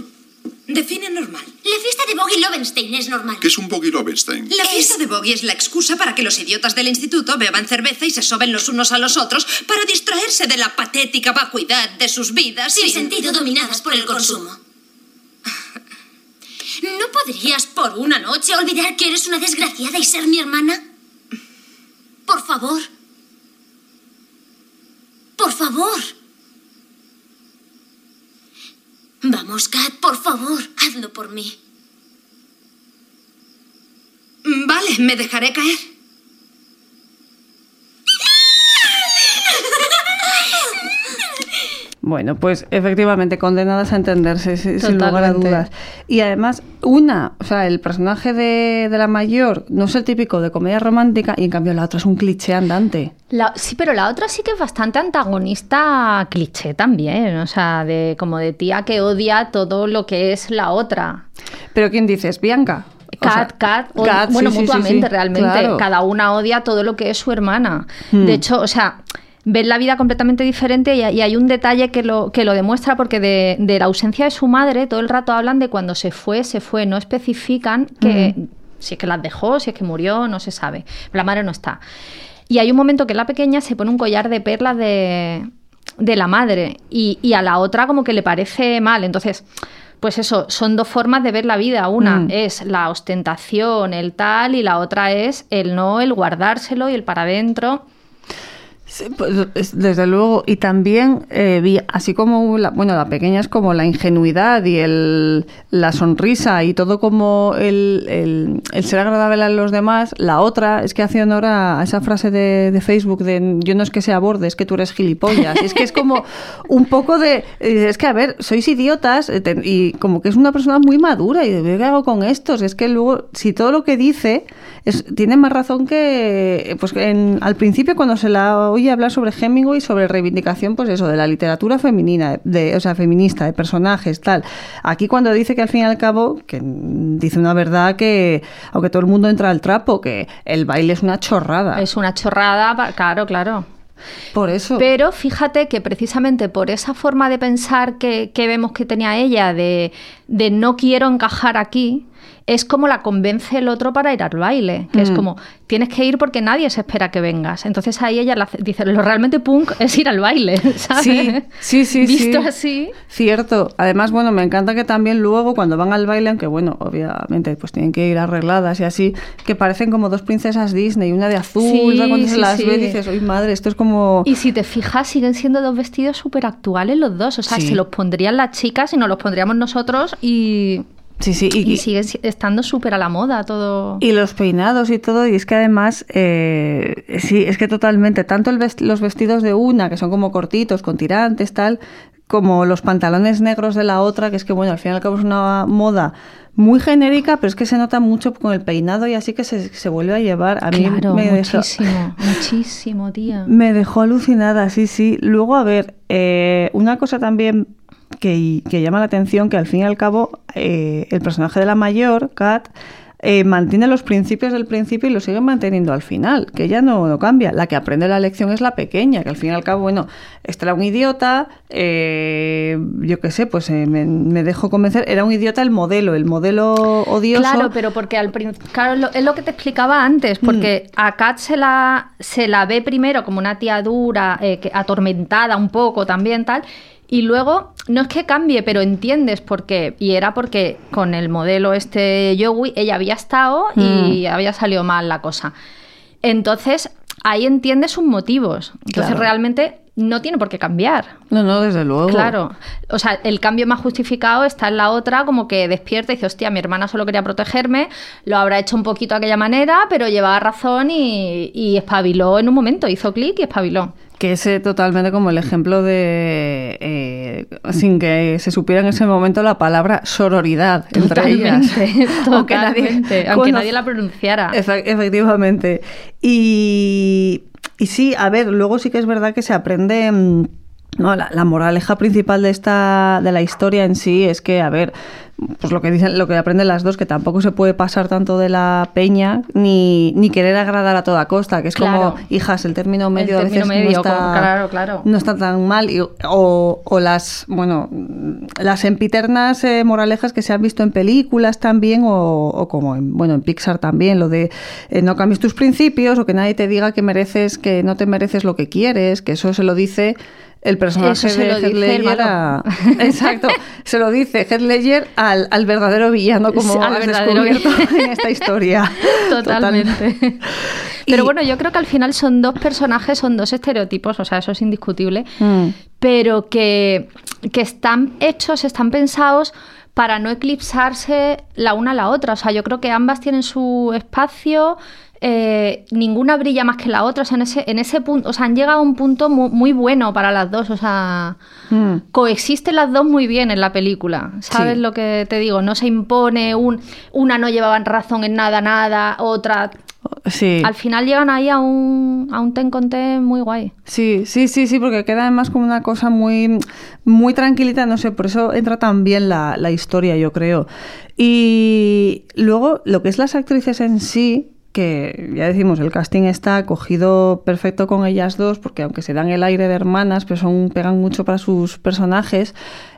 Define normal. La fiesta de Boggy Lovenstein es normal. ¿Qué es un Boggy Lovenstein? La fiesta de Boggy es la excusa para que los idiotas del instituto beban cerveza y se soben los unos a los otros para distraerse de la patética vacuidad de sus vidas. Sin sentido dominadas por el consumo. ¿No podrías por una noche olvidar que eres una desgraciada y ser mi hermana? Por favor. Por favor. Vamos, Kat, por favor, hazlo por mí. Vale, me dejaré caer. Bueno, pues efectivamente condenadas a entenderse si- sin lugar a dudas. Y además, una, o sea, el personaje de, de la mayor no es el típico de comedia romántica y en cambio la otra es un cliché andante. La- sí, pero la otra sí que es bastante antagonista cliché también, o sea, de como de tía que odia todo lo que es la otra. Pero ¿quién dices? ¿Bianca? O sea, Cat, Cat, o- Kat, bueno, sí, sí, sí, mutuamente sí, realmente. claro. Cada una odia todo lo que es su hermana. Hmm. De hecho, o sea, ven la vida completamente diferente y, hay un detalle que lo, que lo demuestra porque de, de la ausencia de su madre todo el rato hablan de cuando se fue, se fue, no especifican que si es que las dejó, si es que murió, no se sabe. La madre no está. Y hay un momento que la pequeña se pone un collar de perlas de, de la madre y, y a la otra como que le parece mal. Entonces, pues eso, son dos formas de ver la vida. Una Mm. es la ostentación, el tal, y la otra es el no, el guardárselo y el para adentro. Pues, es- desde luego, y también eh, así como, la, bueno, la pequeña es como la ingenuidad y el, la sonrisa y todo como el, el- ser agradable a los demás, la otra es que hace honor a esa frase de, de Facebook de yo no es que sea borde, es que tú eres gilipollas. Es que es como un poco de, eh, es que a ver, sois idiotas eh, y como que es una persona muy madura y de, ¿qué hago con estos? Es que luego, si todo lo que dice es, tiene más razón que, pues en- al principio cuando se la oye hablar sobre Hemingway, sobre reivindicación, pues eso, de la literatura femenina, de, o sea, feminista, de personajes, tal. Aquí cuando dice que al fin y al cabo, que dice una verdad que, aunque todo el mundo entra al trapo, que el baile es una chorrada. Es una chorrada, claro, claro. Por eso. Pero fíjate que precisamente por esa forma de pensar que, que vemos que tenía ella de, de no quiero encajar aquí, es como la convence el otro para ir al baile. Que es Mm. como, tienes que ir porque nadie se espera que vengas. Entonces ahí ella dice, lo realmente punk es ir al baile, *laughs* ¿sabes? Sí, sí, sí. Visto sí. así. Cierto. Además, bueno, me encanta que también luego cuando van al baile, aunque bueno, obviamente pues tienen que ir arregladas y así, que parecen como dos princesas Disney, una de azul, Sí, cuando se sí, las sí. ve dices, uy madre, esto es como... Y si te fijas, siguen siendo dos vestidos súper actuales los dos. O sea, se los pondrían las chicas y nos los pondríamos nosotros y, Sí, sí, y, y siguen si- estando súper a la moda todo. Y los peinados y todo, y es que además, eh, sí, es que totalmente, tanto el vest- los vestidos de una, que son como cortitos, con tirantes, tal, como los pantalones negros de la otra, que es que, bueno, al fin y al cabo es una moda muy genérica, pero es que se nota mucho con el peinado y así que se, se vuelve a llevar. A mí claro, me dejó, muchísimo, *laughs* muchísimo, tía. me dejó alucinada, sí, sí. Luego, a ver, eh, una cosa también que, que llama la atención, que al fin y al cabo eh, el personaje de la mayor, Kat, eh, mantiene los principios del principio y los sigue manteniendo al final, que ella no, no cambia. La que aprende la lección es la pequeña, que al fin y al cabo, bueno, este era un idiota, eh, yo qué sé, pues eh, me, me dejó convencer, era un idiota el modelo, el modelo odioso. Claro, pero porque al principio, claro, es lo- es lo que te explicaba antes, porque Mm. a Kat se la, se la ve primero como una tía dura, eh, que, atormentada un poco también tal, y luego no es que cambie, pero entiendes por qué, y era porque con el modelo este Yowie ella había estado y Mm. había salido mal la cosa. Entonces ahí entiendes sus motivos, entonces Claro. realmente no tiene por qué cambiar. No, no, desde luego. Claro, o sea, el cambio más justificado está en la otra, como que despierta y dice, hostia, mi hermana solo quería protegerme, lo habrá hecho un poquito de aquella manera, pero llevaba razón y, y espabiló en un momento, hizo clic y espabiló. Que es eh, totalmente como el ejemplo de, eh, sin que se supiera en ese momento la palabra sororidad entre ellas. Totalmente, *laughs* Aunque nadie aunque la pronunciara. Efe- efectivamente. Y, y sí, a ver, luego sí que es verdad que se aprende... mm, No, la, la moraleja principal de esta de la historia en sí es que, a ver, pues lo que dicen, lo que aprenden las dos, que tampoco se puede pasar tanto de la peña ni, ni querer agradar a toda costa, que es Claro. como, hijas, el término medio a el término veces medio, no está, como- claro, claro. no está tan mal. Y- o, o las, bueno, las empiternas eh, moralejas que se han visto en películas también, o, o como en, bueno, en Pixar también, lo de eh, no cambies tus principios, o que nadie te diga que mereces, que no te mereces lo que quieres, que eso se lo dice el personaje Eso se de lo Heath Ledger malo. a- *laughs* Exacto, se lo dice Heath Ledger al, al verdadero villano, como al has verdadero descubierto *laughs* en esta historia. Totalmente. Pero bueno, yo creo que al final son dos personajes, son dos estereotipos, o sea, eso es indiscutible, Mm. pero que, que están hechos, están pensados para no eclipsarse la una a la otra. O sea, yo creo que ambas tienen su espacio, eh, ninguna brilla más que la otra. O sea, en ese, en ese punto, o sea, han llegado a un punto mu- muy, bueno para las dos. O sea, Mm. coexisten las dos muy bien en la película. ¿Sabes Sí. lo que te digo? No se impone un, una no llevaban razón en nada, nada, otra. Sí. Al final llegan ahí a un, a un ten con ten muy guay. Sí, sí, sí, sí, porque queda además como una cosa muy, muy tranquilita, no sé, por eso entra tan bien la, la historia, yo creo. Y luego, lo que es las actrices en sí, que ya decimos, el casting está cogido perfecto con ellas dos, porque aunque se dan el aire de hermanas, pero son, pegan mucho para sus personajes.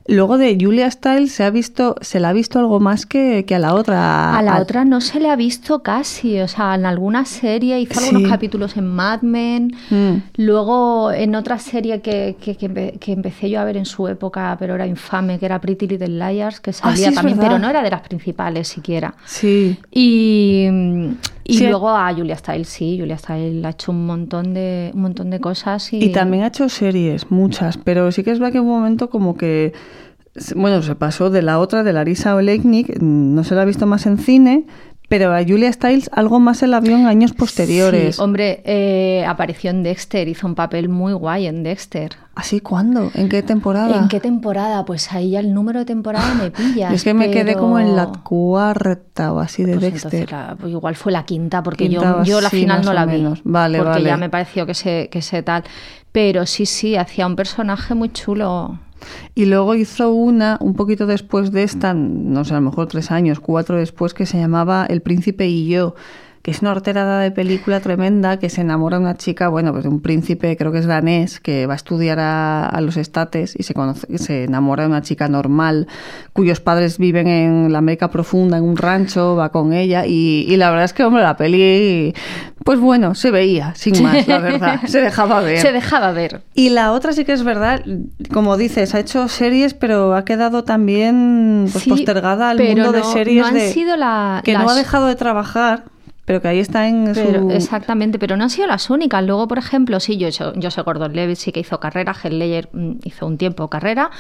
Luego de Julia Stiles se ha visto, se la ha visto algo más que, que a la otra. A la otra no se le ha visto casi, o sea, en alguna serie hizo algunos capítulos en Mad Men, Mm. luego en otra serie que, que- que empe- que empecé yo a ver en su época, pero era infame, que era Pretty Little Liars, que salía Ah, sí, es también, pero no era de las principales siquiera. Sí. Y, y Sí. luego a Julia Stiles, sí, Julia Stiles ha hecho un montón de, un montón de cosas. Y, Y también ha hecho series, muchas, pero sí que es verdad que en un momento como que, bueno, se pasó de la otra, de Larisa Olejnik, mm, no se la ha visto más en cine, pero a Julia Stiles algo más se la vio en años posteriores. Sí, hombre, eh, apareció en Dexter, hizo un papel muy guay en Dexter. ¿Así cuándo? ¿En qué temporada? ¿En qué temporada? Pues ahí ya el número de temporada me pilla. es que me quedé como en la cuarta o así de Pues Dexter. entonces la- pues igual fue la quinta, porque Quinta yo, yo la sí, final no la vi. Vale, porque vale. ya me pareció que se, que se tal. Pero sí, sí, hacía un personaje muy chulo. Y luego hizo una, un poquito después de esta, no sé, a lo mejor tres años, cuatro después, que se llamaba El Príncipe y yo, que es una horterada de película tremenda que se enamora de una chica, bueno, pues de un príncipe, creo que es danés, que va a estudiar a, a los estates y se, conoce, se enamora de una chica normal, cuyos padres viven en la América profunda, en un rancho, va con ella y, y la verdad es que, hombre, la peli, pues bueno, se veía, sin más, la verdad, se dejaba *laughs* ver. Se dejaba ver. Y la otra sí que es verdad, como dices, ha hecho series, pero ha quedado también pues, Sí, postergada al mundo de series no han de- sido la- que no ha dejado de trabajar, pero que ahí está en Pero- su... Exactamente, pero no han sido las únicas. Luego, por ejemplo, sí, yo, yo sé Gordon Levitt sí que hizo carrera, Heath Ledger mm, hizo un tiempo carrera.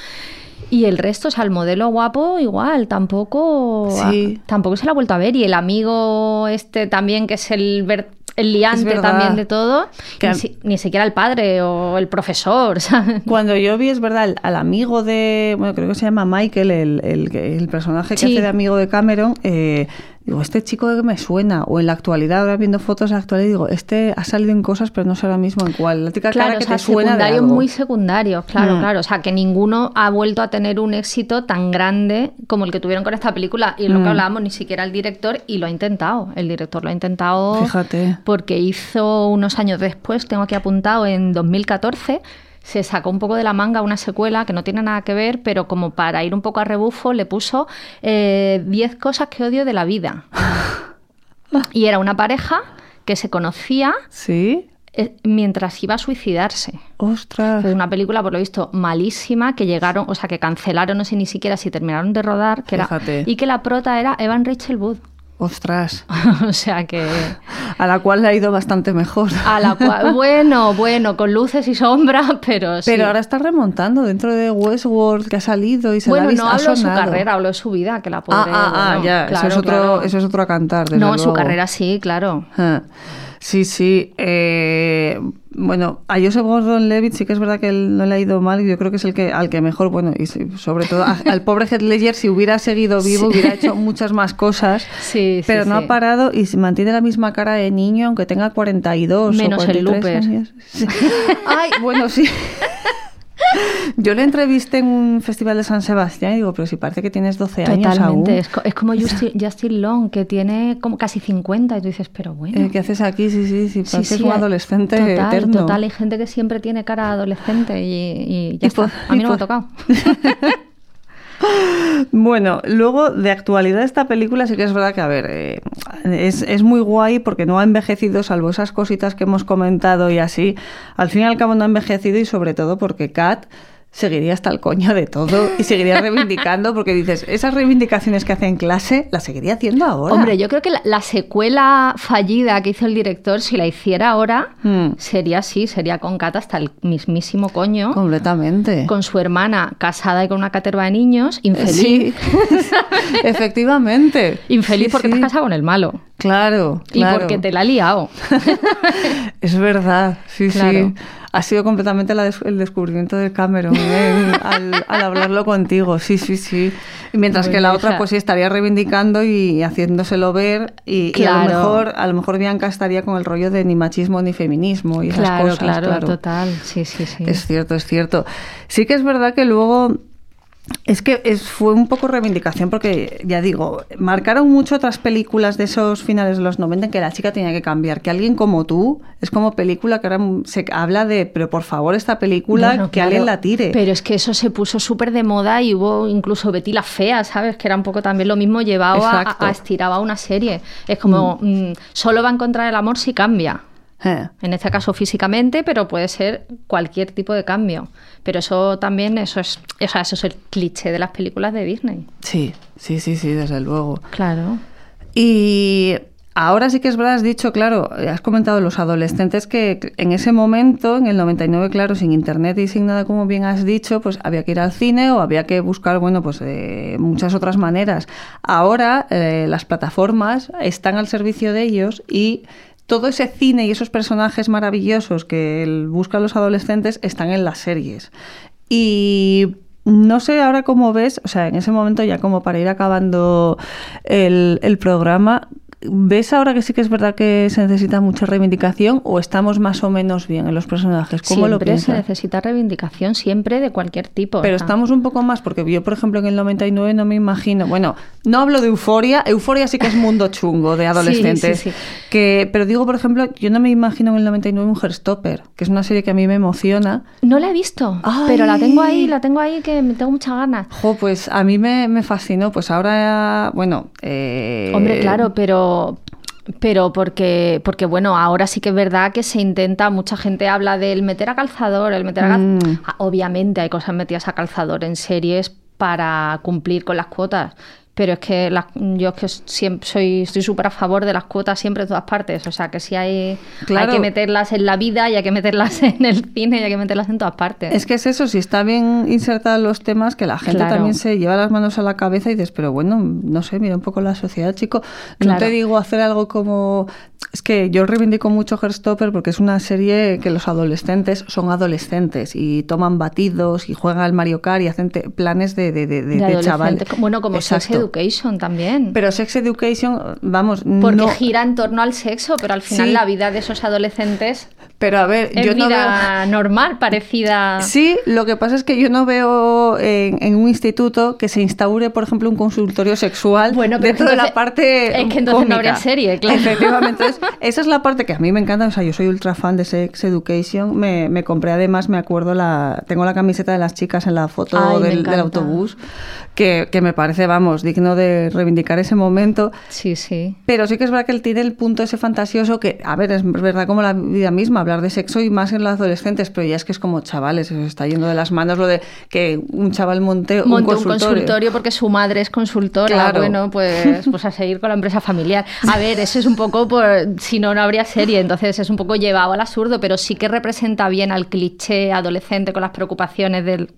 Y el resto, o sea, el modelo guapo igual, tampoco, Sí. tampoco se la ha vuelto a ver. Y el amigo este también, que es el, ver- el liante también de todo, Que ni, a- si- ni siquiera el padre o el profesor, *laughs* ¿sabes? Cuando yo vi, es verdad, al, amigo de, bueno, creo que se llama Michael, el, el, el personaje que Sí. hace de amigo de Cameron, eh, digo, este chico que me suena, o en la actualidad, ahora viendo fotos de la actualidad, digo, este ha salido en cosas, pero no sé ahora mismo en cuál. La típica Claro, cara o que sea, te suena de secundarios algo. muy secundarios, claro, Mm. claro. O sea, que ninguno ha vuelto a tener un éxito tan grande como el que tuvieron con esta película. Y lo Mm. que hablábamos, ni siquiera el director, y lo ha intentado. El director lo ha intentado Fíjate. porque hizo unos años después, tengo aquí apuntado, en 2014, se sacó un poco de la manga una secuela que no tiene nada que ver, pero como para ir un poco a rebufo, le puso eh, 10 cosas que odio de la vida. *laughs* y era una pareja que se conocía Sí. eh, mientras iba a suicidarse. Ostras. Fue una película, por lo visto, malísima, que llegaron, o sea, que cancelaron, no sé ni siquiera si terminaron de rodar, que era, y que la prota era Evan Rachel Wood. Ostras. *laughs* o sea que A la cual le ha ido bastante mejor. a la cual, *laughs* bueno, bueno, con luces y sombras, pero sí. Pero ahora está remontando dentro de Westworld que ha salido y se la ha bueno, visto no ha hablo de su carrera, hablo de su vida, que la Ah, pobre. ah, ah, bueno, ya, eso, claro, es otro, claro. eso es otro a cantar. desde No, su luego. carrera sí, claro. Ah, Sí, sí. eh, bueno, a Joseph Gordon-Levitt sí que es verdad que él no le ha ido mal. Yo creo que es el que al que mejor, bueno, y sobre todo a- al pobre Heath Ledger, si hubiera seguido vivo, Sí. hubiera hecho muchas más cosas. Sí, sí, pero no ha parado y se mantiene la misma cara de niño, aunque tenga 42 Menos o el 43 Looper. años. *laughs* Sí. Ay, bueno, sí. Yo le entrevisté en un festival de San Sebastián y digo, pero si parece que tienes 12 años aún. Totalmente. Es, co- es como *laughs* Justin, Justin Long, que tiene como casi 50, y tú dices, pero bueno. Eh, ¿Qué haces aquí? Sí, sí, sí, Sí, pareces sí, un adolescente total, eterno. Total, hay gente que siempre tiene cara adolescente y, y ya Y está. por- A mí no me ha tocado. *laughs* Bueno, luego de actualidad esta película sí que es verdad que, a ver, eh, es, es muy guay porque no ha envejecido, salvo esas cositas que hemos comentado y así. Al fin y al cabo no ha envejecido y sobre todo porque Kat seguiría hasta el coño de todo y seguiría reivindicando porque dices, esas reivindicaciones que hace en clase las seguiría haciendo ahora. Hombre, yo creo que la, la secuela fallida que hizo el director, si la hiciera ahora, Hmm. sería así, sería con Kat hasta el mismísimo coño. Completamente. Con su hermana casada y con una caterva de niños, infeliz. Sí, *laughs* efectivamente. Infeliz Sí, porque sí. te has casado con el malo. Claro, Y claro. porque te la ha liado. *laughs* Es verdad, sí, sí. Claro. Ha sido completamente la des- el descubrimiento de Cameron ¿eh? al, al hablarlo contigo, sí, sí, sí. Mientras que la otra, pues sí, estaría reivindicando y haciéndoselo ver. Y, y a lo Claro. mejor, a lo mejor Bianca estaría con el rollo de ni machismo ni feminismo y esas Claro, cosas. claro, total. Sí, sí, sí. Es cierto, es cierto. Sí que es verdad que luego Es que es- fue un poco reivindicación porque, ya digo, marcaron mucho otras películas de esos finales de los 90 en que la chica tenía que cambiar. Que alguien como tú es como película que ahora se habla de, pero por favor, esta película, que claro, alguien la tire. Pero es que eso se puso súper de moda y hubo incluso Betty la Fea, ¿sabes? Que era un poco también lo mismo llevado a, a estiraba una serie. Es como, mm, solo va a encontrar el amor si cambia. Eh. En este caso físicamente, pero puede ser cualquier tipo de cambio. Pero eso también, eso es, o sea, eso es el cliché de las películas de Disney. Sí, sí, sí, sí, desde luego. Claro. Y ahora sí que es verdad, has dicho, claro, has comentado los adolescentes que en ese momento, en el 99, claro, sin internet y sin nada, como bien has dicho, pues había que ir al cine o había que buscar, bueno, pues de muchas otras maneras. Ahora eh, las plataformas están al servicio de ellos y todo ese cine y esos personajes maravillosos que buscan los adolescentes están en las series. Y no sé ahora cómo ves, o sea, en ese momento ya como para ir acabando el, el programa, ¿ves ahora que sí que es verdad que se necesita mucha reivindicación o estamos más o menos bien en los personajes? ¿Cómo lo siempre se piensas? necesita reivindicación, siempre de cualquier tipo. Pero estamos un poco más, porque yo, por ejemplo, en el 99 no me imagino, bueno, no hablo de euforia, euforia sí que es mundo chungo de *laughs* adolescentes, sí, sí. que pero digo, por ejemplo, yo no me imagino en el 99 un Herstopper, que es una serie que a mí me emociona. No la he visto, pero la tengo ahí, la tengo ahí que me tengo muchas ganas. Jo, pues a mí me, me fascinó, pues ahora, bueno... eh, Hombre, claro, pero pero porque porque bueno, ahora sí que es verdad que se intenta, mucha gente habla del meter a calzador, el meter a Mm. Ah, Obviamente hay cosas metidas a calzador en series para cumplir con las cuotas. Pero es que las- yo es que siempre soy estoy súper a favor de las cuotas siempre en todas partes. O sea que si hay, Claro. hay que meterlas en la vida y hay que meterlas *laughs* en el cine y hay que meterlas en todas partes. Es que es eso, si está bien insertados los temas, que la gente Claro. también se lleva las manos a la cabeza y dices, pero bueno, no sé, mira un poco la sociedad, chico. No Claro. te digo hacer algo como... Es que yo reivindico mucho Herstopper porque es una serie que los adolescentes son adolescentes y toman batidos y juegan al Mario Kart y hacen te- planes de, de, de, de- De de chaval. adolescentes. Bueno, como Exacto. Education también. Pero Sex Education, vamos, Porque no... gira en torno al sexo, pero al final Sí. la vida de esos adolescentes Pero a ver, es yo no veo... vida normal, parecida. Sí, lo que pasa es que yo no veo en, en un instituto que se instaure, por ejemplo, un consultorio sexual Bueno, pero dentro de la parte es que entonces no habría serie, claro. Efectivamente, entonces, esa es la parte que a mí me encanta, o sea, yo soy ultra fan de Sex Education, me, me compré además, me acuerdo, la tengo la camiseta de las chicas en la foto Ay, del, autobús, que, que me parece, vamos, digno de reivindicar ese momento. Sí, sí. Pero sí que es verdad que él tiene el punto ese fantasioso que, a ver, es verdad como la vida misma, hablar de sexo y más en los adolescentes, pero ya es que es como chavales, os está yendo de las manos lo de que un chaval monte, Monte un un consultorio. consultorio porque su madre es consultora. Claro. Bueno, pues, pues a seguir con la empresa familiar. A ver, eso es un poco por. Si no, no habría serie. Entonces es un poco llevado al absurdo, pero sí que representa bien al cliché adolescente con las preocupaciones del,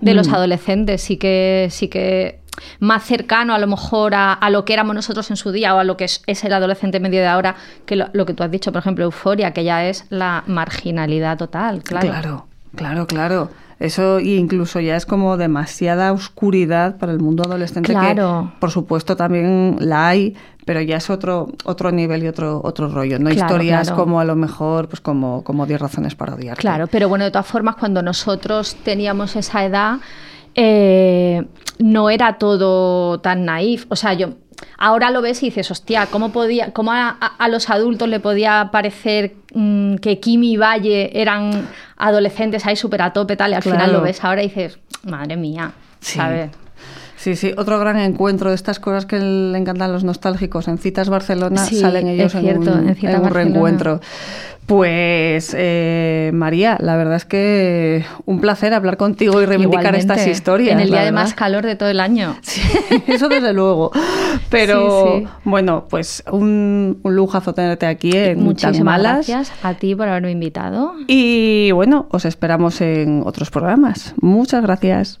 de los Mm. adolescentes. Sí que, sí que más cercano a lo mejor a, a lo que éramos nosotros en su día o a lo que es, es el adolescente medio de ahora, que lo, lo que tú has dicho, por ejemplo, euforia, que ya es la marginalidad total, claro. Claro, claro, claro. Eso y incluso ya es como demasiada oscuridad para el mundo adolescente Claro. que por supuesto también la hay, pero ya es otro otro nivel y otro otro rollo, no Claro, historias claro. como a lo mejor pues como como 10 razones para odiar. Claro, pero bueno, de todas formas, cuando nosotros teníamos esa edad, eh, no era todo tan naif. O sea, yo ahora lo ves y dices, hostia, ¿cómo, podía, cómo a, los adultos le podía parecer mm, que Kimi y Valle eran adolescentes ahí súper a tope tal? Y al final lo ves ahora y dices, madre mía, Sí. ¿sabes? Sí, sí, otro gran encuentro de estas cosas que le encantan a los nostálgicos. En Citas Barcelona Sí, salen ellos cierto, en un, en Citas en un Barcelona. reencuentro. Pues, eh, María, la verdad es que un placer hablar contigo y reivindicar Igualmente, estas historias. En el día de más calor de todo el año. *laughs* Eso desde luego. Pero Sí, sí. bueno, pues un, un lujazo tenerte aquí en Tan Muchísimas Malas. gracias a ti por haberme invitado. Y bueno, os esperamos en otros programas. Muchas gracias.